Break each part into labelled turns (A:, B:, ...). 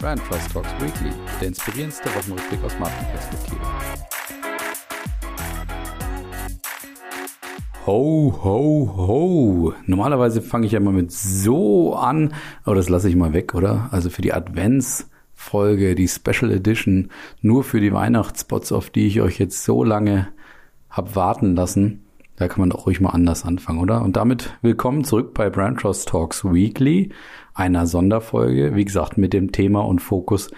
A: Brand Trust Talks Weekly, der inspirierendste Wochenrückblick aus Markenperspektive. Ho, ho, ho. Normalerweise fange ich ja immer mit so an, aber das lasse ich mal weg, oder? Also für die Adventsfolge, die Special Edition, nur für die Weihnachtsspots, auf die ich euch jetzt so lange hab warten lassen. Da kann man doch ruhig mal anders anfangen, oder? Und damit willkommen zurück bei Brand Trust Talks Weekly, einer Sonderfolge, wie gesagt, mit dem Thema und Fokus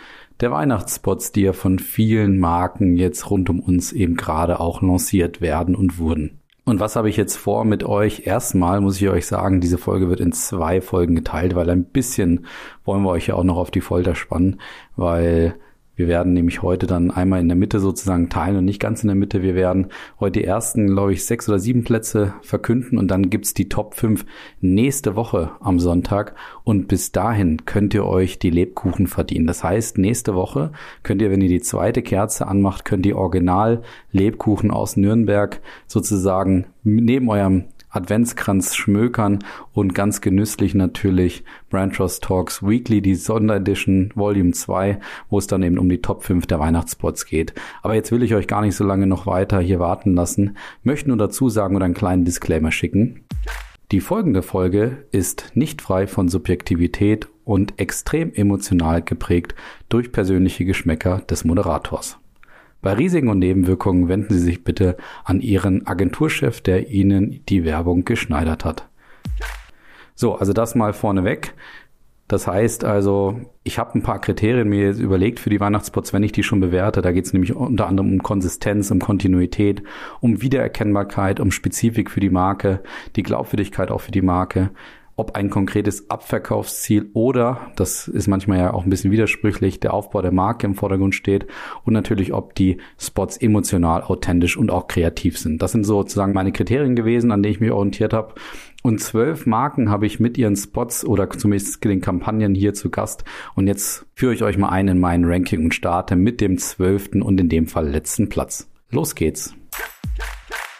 A: der Weihnachtsspots, die ja von vielen Marken jetzt rund um uns eben gerade auch lanciert werden und wurden. Und was habe ich jetzt vor mit euch? Erstmal muss ich euch sagen, diese Folge wird in zwei Folgen geteilt, weil ein bisschen wollen wir euch ja auch noch auf die Folter spannen, weil wir werden nämlich heute dann einmal in der Mitte sozusagen teilen und nicht ganz in der Mitte. Wir werden heute die ersten, glaube ich, sechs oder sieben Plätze verkünden und dann gibt's die Top 5 nächste Woche am Sonntag. Und bis dahin könnt ihr euch die Lebkuchen verdienen. Das heißt, nächste Woche könnt ihr, wenn ihr die zweite Kerze anmacht, könnt ihr Original Lebkuchen aus Nürnberg sozusagen neben eurem Adventskranz schmökern und ganz genüsslich natürlich Brand Trust Talks Weekly, die Sonderedition Volume 2, wo es dann eben um die Top 5 der Weihnachtsspots geht. Aber jetzt will ich euch gar nicht so lange noch weiter hier warten lassen, möchte nur dazu sagen oder einen kleinen Disclaimer schicken. Die folgende Folge ist nicht frei von Subjektivität und extrem emotional geprägt durch persönliche Geschmäcker des Moderators. Bei Risiken und Nebenwirkungen wenden Sie sich bitte an Ihren Agenturchef, der Ihnen die Werbung geschneidert hat. So, also das mal vorneweg. Das heißt also, ich habe ein paar Kriterien mir jetzt überlegt für die Weihnachtsspots, wenn ich die schon bewerte. Da geht es nämlich unter anderem um Konsistenz, um Kontinuität, um Wiedererkennbarkeit, um Spezifik für die Marke, die Glaubwürdigkeit auch für die Marke ob ein konkretes Abverkaufsziel oder, das ist manchmal ja auch ein bisschen widersprüchlich, der Aufbau der Marke im Vordergrund steht und natürlich, ob die Spots emotional, authentisch und auch kreativ sind. Das sind sozusagen meine Kriterien gewesen, an denen ich mich orientiert habe. Und zwölf Marken habe ich mit ihren Spots oder zumindest den Kampagnen hier zu Gast. Und jetzt führe ich euch mal ein in mein Ranking und starte mit dem zwölften und in dem Fall letzten Platz. Los geht's.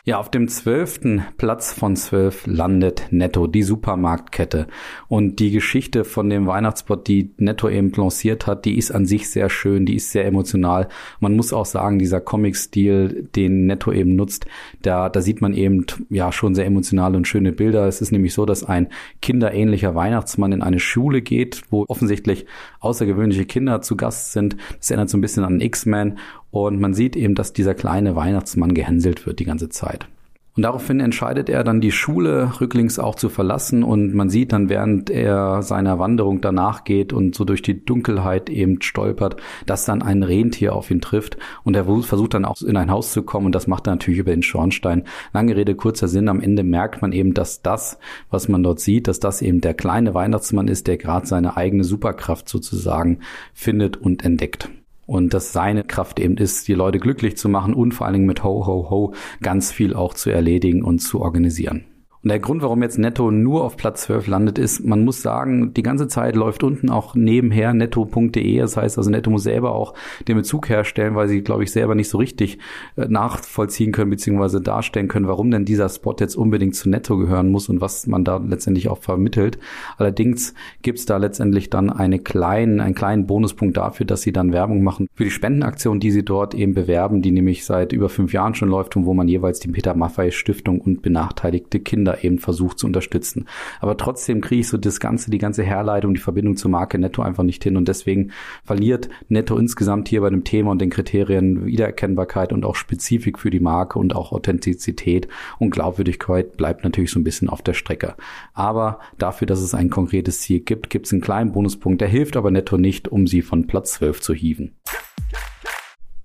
A: Ja, auf dem zwölften Platz von zwölf landet Netto, die Supermarktkette. Und die Geschichte von dem Weihnachtsspot, die Netto eben lanciert hat, die ist an sich sehr schön, die ist sehr emotional. Man muss auch sagen, dieser Comic-Stil, den Netto eben nutzt, da, da sieht man eben ja schon sehr emotionale und schöne Bilder. Es ist nämlich so, dass ein kinderähnlicher Weihnachtsmann in eine Schule geht, wo offensichtlich außergewöhnliche Kinder zu Gast sind. Das erinnert so ein bisschen an X-Men und man sieht eben, dass dieser kleine Weihnachtsmann gehänselt wird die ganze Zeit. Und daraufhin entscheidet er dann die Schule rücklings auch zu verlassen. Und man sieht dann, während er seiner Wanderung danach geht und so durch die Dunkelheit eben stolpert, dass dann ein Rentier auf ihn trifft. Und er versucht dann auch in ein Haus zu kommen. Und das macht er natürlich über den Schornstein. Lange Rede, kurzer Sinn, am Ende merkt man eben, dass das, was man dort sieht, dass das eben der kleine Weihnachtsmann ist, der gerade seine eigene Superkraft sozusagen findet und entdeckt und dass seine Kraft eben ist, die Leute glücklich zu machen und vor allen Dingen mit Ho, Ho, Ho ganz viel auch zu erledigen und zu organisieren. Und der Grund, warum jetzt Netto nur auf Platz 12 landet, ist, man muss sagen, die ganze Zeit läuft unten auch nebenher netto.de. Das heißt also, Netto muss selber auch den Bezug herstellen, weil sie, glaube ich, selber nicht so richtig äh, nachvollziehen können bzw. darstellen können, warum denn dieser Spot jetzt unbedingt zu Netto gehören muss und was man da letztendlich auch vermittelt. Allerdings gibt's da letztendlich dann eine kleinen, einen kleinen Bonuspunkt dafür, dass sie dann Werbung machen für die Spendenaktion, die sie dort eben bewerben, die nämlich seit über fünf Jahren schon läuft und wo man jeweils die Peter Maffei Stiftung und benachteiligte Kinder da eben versucht zu unterstützen. Aber trotzdem kriege ich so das Ganze, die ganze Herleitung, die Verbindung zur Marke Netto einfach nicht hin und deswegen verliert Netto insgesamt hier bei dem Thema und den Kriterien Wiedererkennbarkeit und auch Spezifik für die Marke und auch Authentizität und Glaubwürdigkeit bleibt natürlich so ein bisschen auf der Strecke. Aber dafür, dass es ein konkretes Ziel gibt, gibt es einen kleinen Bonuspunkt, der hilft aber Netto nicht, um sie von Platz 12 zu hieven.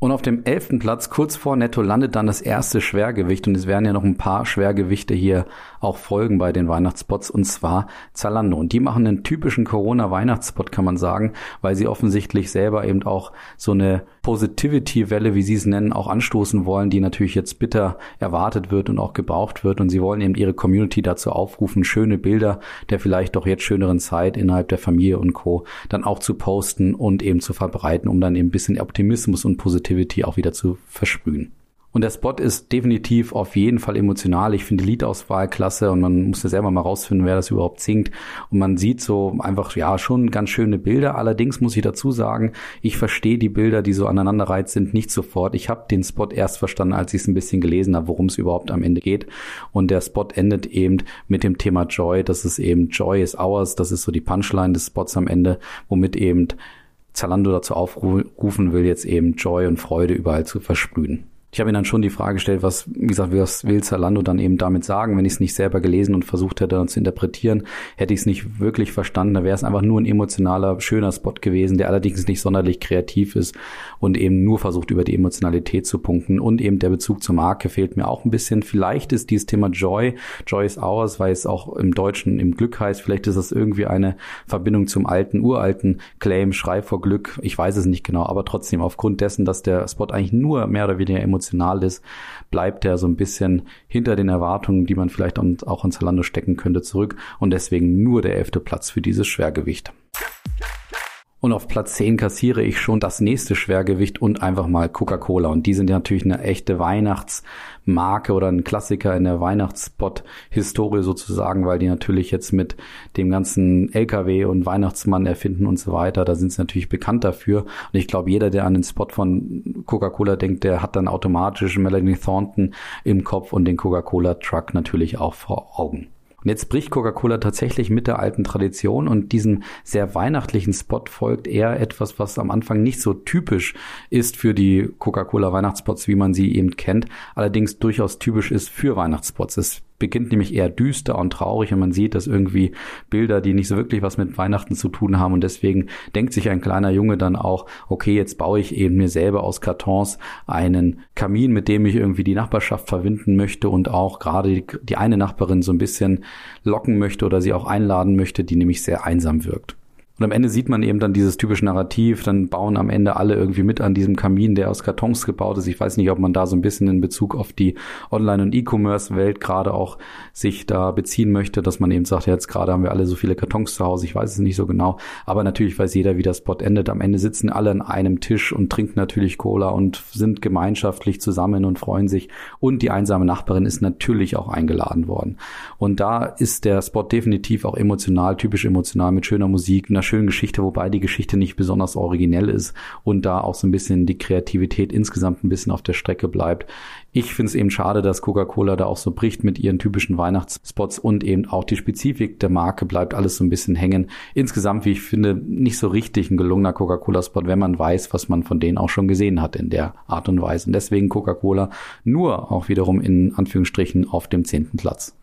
A: Und auf dem elften Platz, kurz vor Netto, landet dann das erste Schwergewicht. Und es werden ja noch ein paar Schwergewichte hier auch folgen bei den Weihnachtsspots. Und zwar Zalando. Und die machen einen typischen Corona-Weihnachtsspot, kann man sagen, weil sie offensichtlich selber eben auch so eine Positivity-Welle, wie sie es nennen, auch anstoßen wollen, die natürlich jetzt bitter erwartet wird und auch gebraucht wird. Und sie wollen eben ihre Community dazu aufrufen, schöne Bilder der vielleicht doch jetzt schöneren Zeit innerhalb der Familie und Co. dann auch zu posten und eben zu verbreiten, um dann eben ein bisschen Optimismus und Positivity auch wieder zu versprühen. Und der Spot ist definitiv auf jeden Fall emotional. Ich finde die Liedauswahl klasse und man muss ja selber mal rausfinden, wer das überhaupt singt. Und man sieht so einfach, ja, schon ganz schöne Bilder. Allerdings muss ich dazu sagen, ich verstehe die Bilder, die so aneinanderreiht sind, nicht sofort. Ich habe den Spot erst verstanden, als ich es ein bisschen gelesen habe, worum es überhaupt am Ende geht. Und der Spot endet eben mit dem Thema Joy. Das ist eben Joy is ours. Das ist so die Punchline des Spots am Ende, womit eben Zalando dazu aufrufen will, jetzt eben Joy und Freude überall zu versprühen ich habe mir dann schon die Frage gestellt, was, wie gesagt, was will Zalando dann eben damit sagen, wenn ich es nicht selber gelesen und versucht hätte dann zu interpretieren, hätte ich es nicht wirklich verstanden. Da wäre es einfach nur ein emotionaler, schöner Spot gewesen, der allerdings nicht sonderlich kreativ ist und eben nur versucht, über die Emotionalität zu punkten. Und eben der Bezug zur Marke fehlt mir auch ein bisschen. Vielleicht ist dieses Thema Joy, Joy is ours, weil es auch im Deutschen im Glück heißt. Vielleicht ist das irgendwie eine Verbindung zum alten, uralten Claim, Schrei vor Glück. Ich weiß es nicht genau, aber trotzdem aufgrund dessen, dass der Spot eigentlich nur mehr oder weniger emotional emotional ist, bleibt er so ein bisschen hinter den Erwartungen, die man vielleicht auch an Zalando stecken könnte, zurück und deswegen nur der elfte Platz für dieses Schwergewicht. Und auf Platz 10 kassiere ich schon das nächste Schwergewicht und einfach mal Coca-Cola. Und die sind ja natürlich eine echte Weihnachtsmarke oder ein Klassiker in der Weihnachtsspot-Historie sozusagen, weil die natürlich jetzt mit dem ganzen LKW und Weihnachtsmann erfinden und so weiter, da sind sie natürlich bekannt dafür. Und ich glaube, jeder, der an den Spot von Coca-Cola denkt, der hat dann automatisch Melanie Thornton im Kopf und den Coca-Cola-Truck natürlich auch vor Augen. Und jetzt bricht Coca-Cola tatsächlich mit der alten Tradition und diesem sehr weihnachtlichen Spot folgt eher etwas, was am Anfang nicht so typisch ist für die Coca-Cola Weihnachtsspots, wie man sie eben kennt, allerdings durchaus typisch ist für Weihnachtsspots. Es beginnt nämlich eher düster und traurig und man sieht, dass irgendwie Bilder, die nicht so wirklich was mit Weihnachten zu tun haben und deswegen denkt sich ein kleiner Junge dann auch, okay, jetzt baue ich eben mir selber aus Kartons einen Kamin, mit dem ich irgendwie die Nachbarschaft verbinden möchte und auch gerade die, die eine Nachbarin so ein bisschen locken möchte oder sie auch einladen möchte, die nämlich sehr einsam wirkt. Und am Ende sieht man eben dann dieses typische Narrativ, dann bauen am Ende alle irgendwie mit an diesem Kamin, der aus Kartons gebaut ist. Ich weiß nicht, ob man da so ein bisschen in Bezug auf die Online- und E-Commerce-Welt gerade auch sich da beziehen möchte, dass man eben sagt, jetzt gerade haben wir alle so viele Kartons zu Hause, ich weiß es nicht so genau. Aber natürlich weiß jeder, wie das Spot endet. Am Ende sitzen alle an einem Tisch und trinken natürlich Cola und sind gemeinschaftlich zusammen und freuen sich. Und die einsame Nachbarin ist natürlich auch eingeladen worden. Und da ist der Spot definitiv auch emotional, typisch emotional mit schöner Musik, einer schönen Geschichte, wobei die Geschichte nicht besonders originell ist und da auch so ein bisschen die Kreativität insgesamt ein bisschen auf der Strecke bleibt. Ich finde es eben schade, dass Coca-Cola da auch so bricht mit ihren typischen Weihnachtsspots und eben auch die Spezifik der Marke bleibt alles so ein bisschen hängen. Insgesamt, wie ich finde, nicht so richtig ein gelungener Coca-Cola-Spot, wenn man weiß, was man von denen auch schon gesehen hat in der Art und Weise. Und deswegen Coca-Cola nur auch wiederum in Anführungsstrichen auf dem zehnten Platz.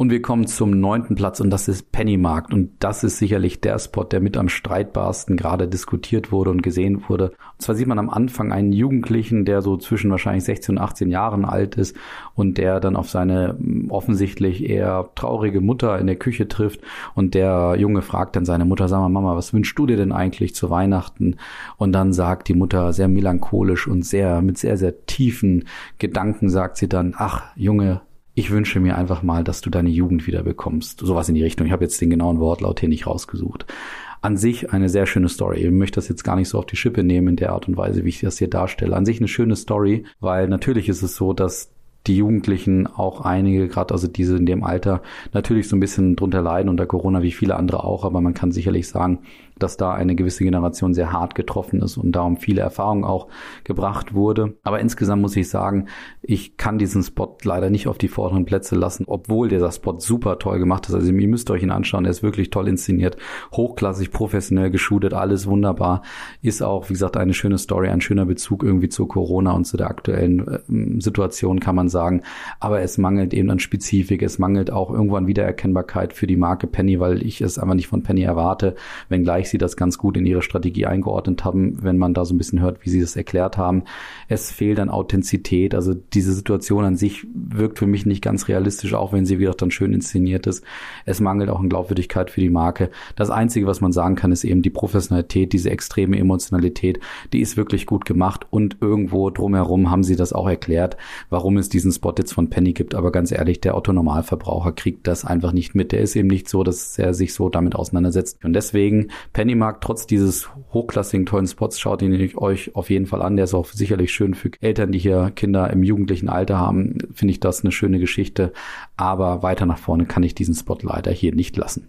A: Und wir kommen zum neunten Platz und das ist Pennymarkt. Und das ist sicherlich der Spot, der mit am streitbarsten gerade diskutiert wurde und gesehen wurde. Und zwar sieht man am Anfang einen Jugendlichen, der so zwischen wahrscheinlich 16 und 18 Jahren alt ist und der dann auf seine hm, offensichtlich eher traurige Mutter in der Küche trifft. Und der Junge fragt dann seine Mutter, sag mal, Mama, was wünschst du dir denn eigentlich zu Weihnachten? Und dann sagt die Mutter sehr melancholisch und sehr, mit sehr, sehr tiefen Gedanken sagt sie dann, ach, Junge, ich wünsche mir einfach mal, dass du deine Jugend wieder bekommst. Sowas in die Richtung. Ich habe jetzt den genauen Wortlaut hier nicht rausgesucht. An sich eine sehr schöne Story. Ich möchte das jetzt gar nicht so auf die Schippe nehmen in der Art und Weise, wie ich das hier darstelle. An sich eine schöne Story, weil natürlich ist es so, dass die Jugendlichen auch einige, gerade also diese in dem Alter, natürlich so ein bisschen drunter leiden unter Corona, wie viele andere auch, aber man kann sicherlich sagen, dass da eine gewisse Generation sehr hart getroffen ist und darum viele Erfahrungen auch gebracht wurde. Aber insgesamt muss ich sagen, ich kann diesen Spot leider nicht auf die vorderen Plätze lassen, obwohl dieser Spot super toll gemacht ist. Also ihr müsst euch ihn anschauen, er ist wirklich toll inszeniert, hochklassig, professionell geshootet, alles wunderbar. Ist auch, wie gesagt, eine schöne Story, ein schöner Bezug irgendwie zu Corona und zu der aktuellen äh, Situation, kann man sagen. Aber es mangelt eben an Spezifik, es mangelt auch irgendwann Wiedererkennbarkeit für die Marke Penny, weil ich es einfach nicht von Penny erwarte, wenngleich ich sie das ganz gut in ihre Strategie eingeordnet haben, wenn man da so ein bisschen hört, wie sie das erklärt haben. Es fehlt an Authentizität. Also diese Situation an sich wirkt für mich nicht ganz realistisch, auch wenn sie wieder dann schön inszeniert ist. Es mangelt auch an Glaubwürdigkeit für die Marke. Das Einzige, was man sagen kann, ist eben die Professionalität, diese extreme Emotionalität, die ist wirklich gut gemacht und irgendwo drumherum haben sie das auch erklärt, warum es diesen Spot jetzt von Penny gibt. Aber ganz ehrlich, der Otto Normalverbraucher kriegt das einfach nicht mit. Der ist eben nicht so, dass er sich so damit auseinandersetzt. Und deswegen Pennymarkt, trotz dieses hochklassigen tollen Spots, schaut ihn euch auf jeden Fall an. Der ist auch sicherlich schön für Eltern, die hier Kinder im jugendlichen Alter haben. Finde ich das eine schöne Geschichte. Aber weiter nach vorne kann ich diesen Spot leider hier nicht lassen.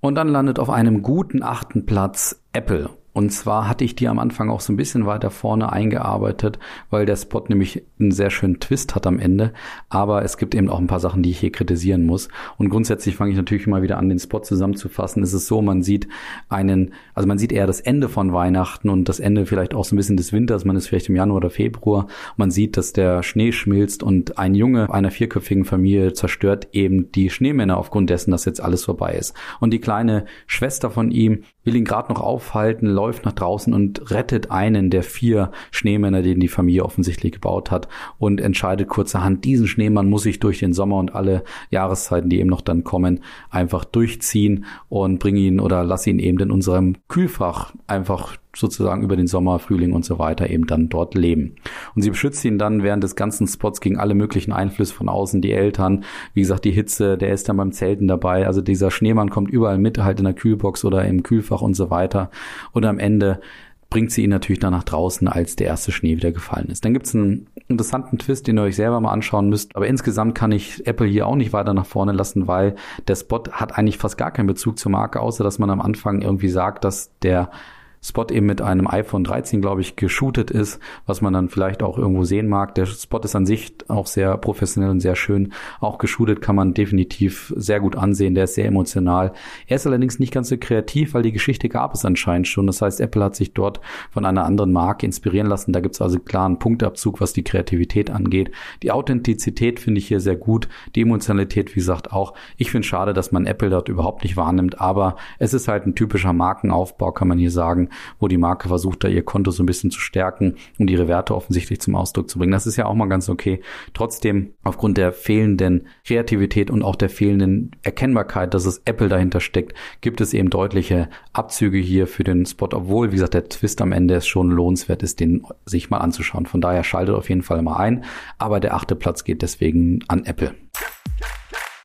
A: Und dann landet auf einem guten achten Platz Apple. Und zwar hatte ich die am Anfang auch so ein bisschen weiter vorne eingearbeitet, weil der Spot nämlich einen sehr schönen Twist hat am Ende. Aber es gibt eben auch ein paar Sachen, die ich hier kritisieren muss. Und grundsätzlich fange ich natürlich immer wieder an, den Spot zusammenzufassen. Es ist so, man sieht einen, also man sieht eher das Ende von Weihnachten und das Ende vielleicht auch so ein bisschen des Winters. Man ist vielleicht im Januar oder Februar. Man sieht, dass der Schnee schmilzt und ein Junge einer vierköpfigen Familie zerstört eben die Schneemänner aufgrund dessen, dass jetzt alles vorbei ist. Und die kleine Schwester von ihm will ihn gerade noch aufhalten, läuft nach draußen und rettet einen der vier Schneemänner, den die Familie offensichtlich gebaut hat und entscheidet kurzerhand, diesen Schneemann muss ich durch den Sommer und alle Jahreszeiten, die eben noch dann kommen, einfach durchziehen und bringe ihn oder lass ihn eben in unserem Kühlfach einfach sozusagen über den Sommer, Frühling und so weiter eben dann dort leben. Und sie beschützt ihn dann während des ganzen Spots gegen alle möglichen Einflüsse von außen, die Eltern, wie gesagt, die Hitze, der ist dann beim Zelten dabei. Also dieser Schneemann kommt überall mit, halt in der Kühlbox oder im Kühlfach und so weiter. Und am Ende bringt sie ihn natürlich dann nach draußen, als der erste Schnee wieder gefallen ist. Dann gibt's einen interessanten Twist, den ihr euch selber mal anschauen müsst. Aber insgesamt kann ich Apple hier auch nicht weiter nach vorne lassen, weil der Spot hat eigentlich fast gar keinen Bezug zur Marke, außer dass man am Anfang irgendwie sagt, dass der Spot eben mit einem iPhone 13, glaube ich, geshootet ist, was man dann vielleicht auch irgendwo sehen mag. Der Spot ist an sich auch sehr professionell und sehr schön. Auch geshootet kann man definitiv sehr gut ansehen. Der ist sehr emotional. Er ist allerdings nicht ganz so kreativ, weil die Geschichte gab es anscheinend schon. Das heißt, Apple hat sich dort von einer anderen Marke inspirieren lassen. Da gibt es also klaren Punktabzug, was die Kreativität angeht. Die Authentizität finde ich hier sehr gut. Die Emotionalität, wie gesagt, auch. Ich finde schade, dass man Apple dort überhaupt nicht wahrnimmt, aber es ist halt ein typischer Markenaufbau, kann man hier sagen wo die Marke versucht, da ihr Konto so ein bisschen zu stärken und ihre Werte offensichtlich zum Ausdruck zu bringen. Das ist ja auch mal ganz okay. Trotzdem, aufgrund der fehlenden Kreativität und auch der fehlenden Erkennbarkeit, dass es Apple dahinter steckt, gibt es eben deutliche Abzüge hier für den Spot, obwohl, wie gesagt, der Twist am Ende es schon lohnenswert ist, den sich mal anzuschauen. Von daher schaltet auf jeden Fall mal ein. Aber der achte Platz geht deswegen an Apple.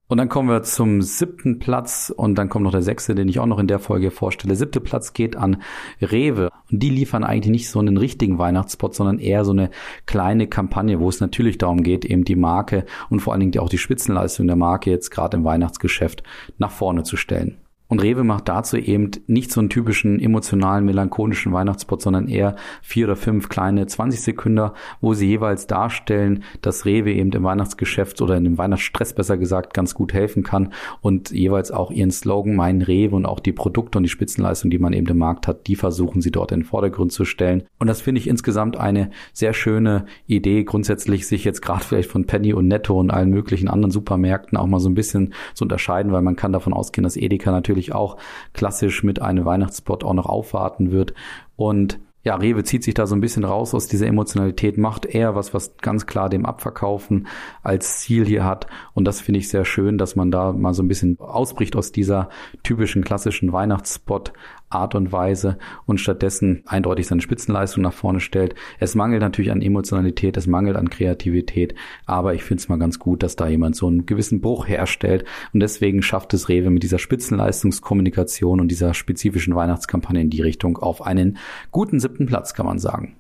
A: Und dann kommen wir zum siebten Platz und dann kommt noch der sechste, den ich auch noch in der Folge vorstelle. Siebte Platz geht an Rewe. Und die liefern eigentlich nicht so einen richtigen Weihnachtsspot, sondern eher so eine kleine Kampagne, wo es natürlich darum geht, eben die Marke und vor allen Dingen auch die Spitzenleistung der Marke jetzt gerade im Weihnachtsgeschäft nach vorne zu stellen. Und Rewe macht dazu eben nicht so einen typischen emotionalen, melancholischen Weihnachtsspot, sondern eher vier oder fünf kleine 20 Sekunden, wo sie jeweils darstellen, dass Rewe eben im Weihnachtsgeschäft oder in dem Weihnachtsstress besser gesagt ganz gut helfen kann und jeweils auch ihren Slogan, mein Rewe und auch die Produkte und die Spitzenleistung, die man eben im Markt hat, die versuchen sie dort in den Vordergrund zu stellen. Und das finde ich insgesamt eine sehr schöne Idee, grundsätzlich sich jetzt gerade vielleicht von Penny und Netto und allen möglichen anderen Supermärkten auch mal so ein bisschen zu unterscheiden, weil man kann davon ausgehen, dass Edeka natürlich natürlich auch klassisch mit einem Weihnachtsspot auch noch aufwarten wird. Und ja, Rewe zieht sich da so ein bisschen raus aus dieser Emotionalität, macht eher was, was ganz klar dem Abverkaufen als Ziel hier hat. Und das finde ich sehr schön, dass man da mal so ein bisschen ausbricht aus dieser typischen klassischen Weihnachtsspot Art und Weise und stattdessen eindeutig seine Spitzenleistung nach vorne stellt. Es mangelt natürlich an Emotionalität, es mangelt an Kreativität, aber ich finde es mal ganz gut, dass da jemand so einen gewissen Bruch herstellt und deswegen schafft es Rewe mit dieser Spitzenleistungskommunikation und dieser spezifischen Weihnachtskampagne in die Richtung auf einen guten siebten Platz, kann man sagen.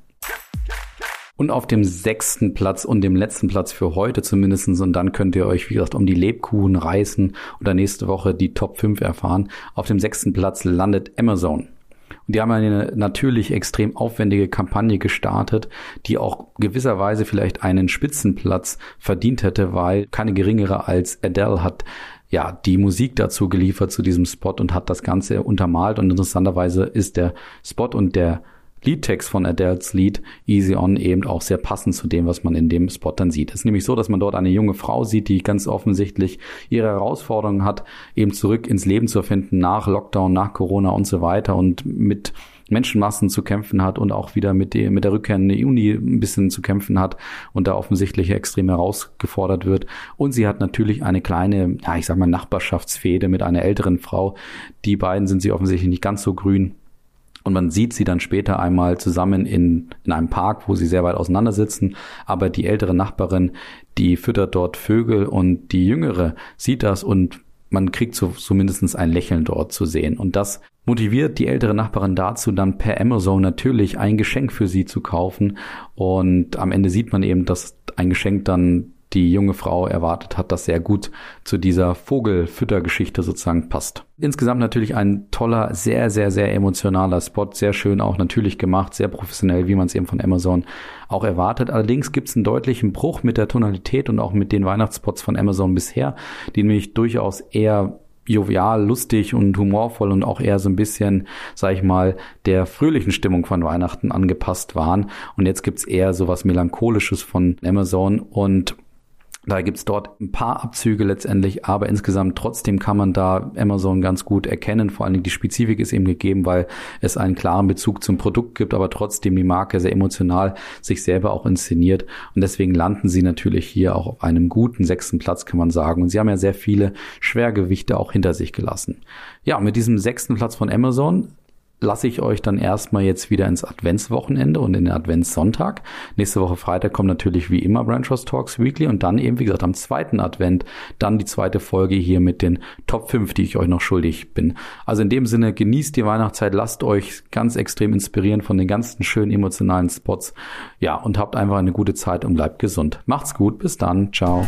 A: Und auf dem sechsten Platz und dem letzten Platz für heute zumindestens Und dann könnt ihr euch, wie gesagt, um die Lebkuchen reißen oder nächste Woche die Top 5 erfahren. Auf dem sechsten Platz landet Amazon. Und die haben eine natürlich extrem aufwendige Kampagne gestartet, die auch gewisserweise vielleicht einen Spitzenplatz verdient hätte, weil keine geringere als Adele hat ja, die Musik dazu geliefert zu diesem Spot und hat das Ganze untermalt und interessanterweise ist der Spot und der Liedtext von Adele's Lied Easy On eben auch sehr passend zu dem, was man in dem Spot dann sieht. Es ist nämlich so, dass man dort eine junge Frau sieht, die ganz offensichtlich ihre Herausforderungen hat, eben zurück ins Leben zu finden nach Lockdown, nach Corona und so weiter und mit Menschenmassen zu kämpfen hat und auch wieder mit, der mit der Rückkehr in die Uni ein bisschen zu kämpfen hat und da offensichtlich extrem herausgefordert wird. Und sie hat natürlich eine kleine, ja, ich sag mal, Nachbarschaftsfehde mit einer älteren Frau. Die beiden sind sie offensichtlich nicht ganz so grün und man sieht sie dann später einmal zusammen in, in einem Park, wo sie sehr weit auseinander sitzen. Aber die ältere Nachbarin, die füttert dort Vögel und die jüngere sieht das und man kriegt so, so mindestens ein Lächeln dort zu sehen. Und das motiviert die ältere Nachbarin dazu, dann per Amazon natürlich ein Geschenk für sie zu kaufen. Und am Ende sieht man eben, dass ein Geschenk dann die junge Frau erwartet hat, das sehr gut zu dieser Vogelfüttergeschichte sozusagen passt. Insgesamt natürlich ein toller, sehr, sehr, sehr emotionaler Spot, sehr schön auch natürlich gemacht, sehr professionell, wie man es eben von Amazon auch erwartet. Allerdings gibt es einen deutlichen Bruch mit der Tonalität und auch mit den Weihnachtsspots von Amazon bisher, die nämlich durchaus eher jovial, lustig und humorvoll und auch eher so ein bisschen, sag ich mal, der fröhlichen Stimmung von Weihnachten angepasst waren. Und jetzt gibt's eher so was Melancholisches von Amazon und da gibt's dort ein paar Abzüge letztendlich, aber insgesamt trotzdem kann man da Amazon ganz gut erkennen. Vor allen Dingen die Spezifik ist eben gegeben, weil es einen klaren Bezug zum Produkt gibt, aber trotzdem die Marke sehr emotional sich selber auch inszeniert. Und deswegen landen sie natürlich hier auch auf einem guten sechsten Platz, kann man sagen. Und sie haben ja sehr viele Schwergewichte auch hinter sich gelassen. Ja, mit diesem sechsten Platz von Amazon lasse ich euch dann erstmal jetzt wieder ins Adventswochenende und in den Adventssonntag. Nächste Woche Freitag kommt natürlich wie immer Branch Talks Weekly und dann eben, wie gesagt, am zweiten Advent dann die zweite Folge hier mit den Top 5, die ich euch noch schuldig bin. Also in dem Sinne, genießt die Weihnachtszeit, lasst euch ganz extrem inspirieren von den ganzen schönen emotionalen Spots. Ja, und habt einfach eine gute Zeit und bleibt gesund. Macht's gut, bis dann, ciao.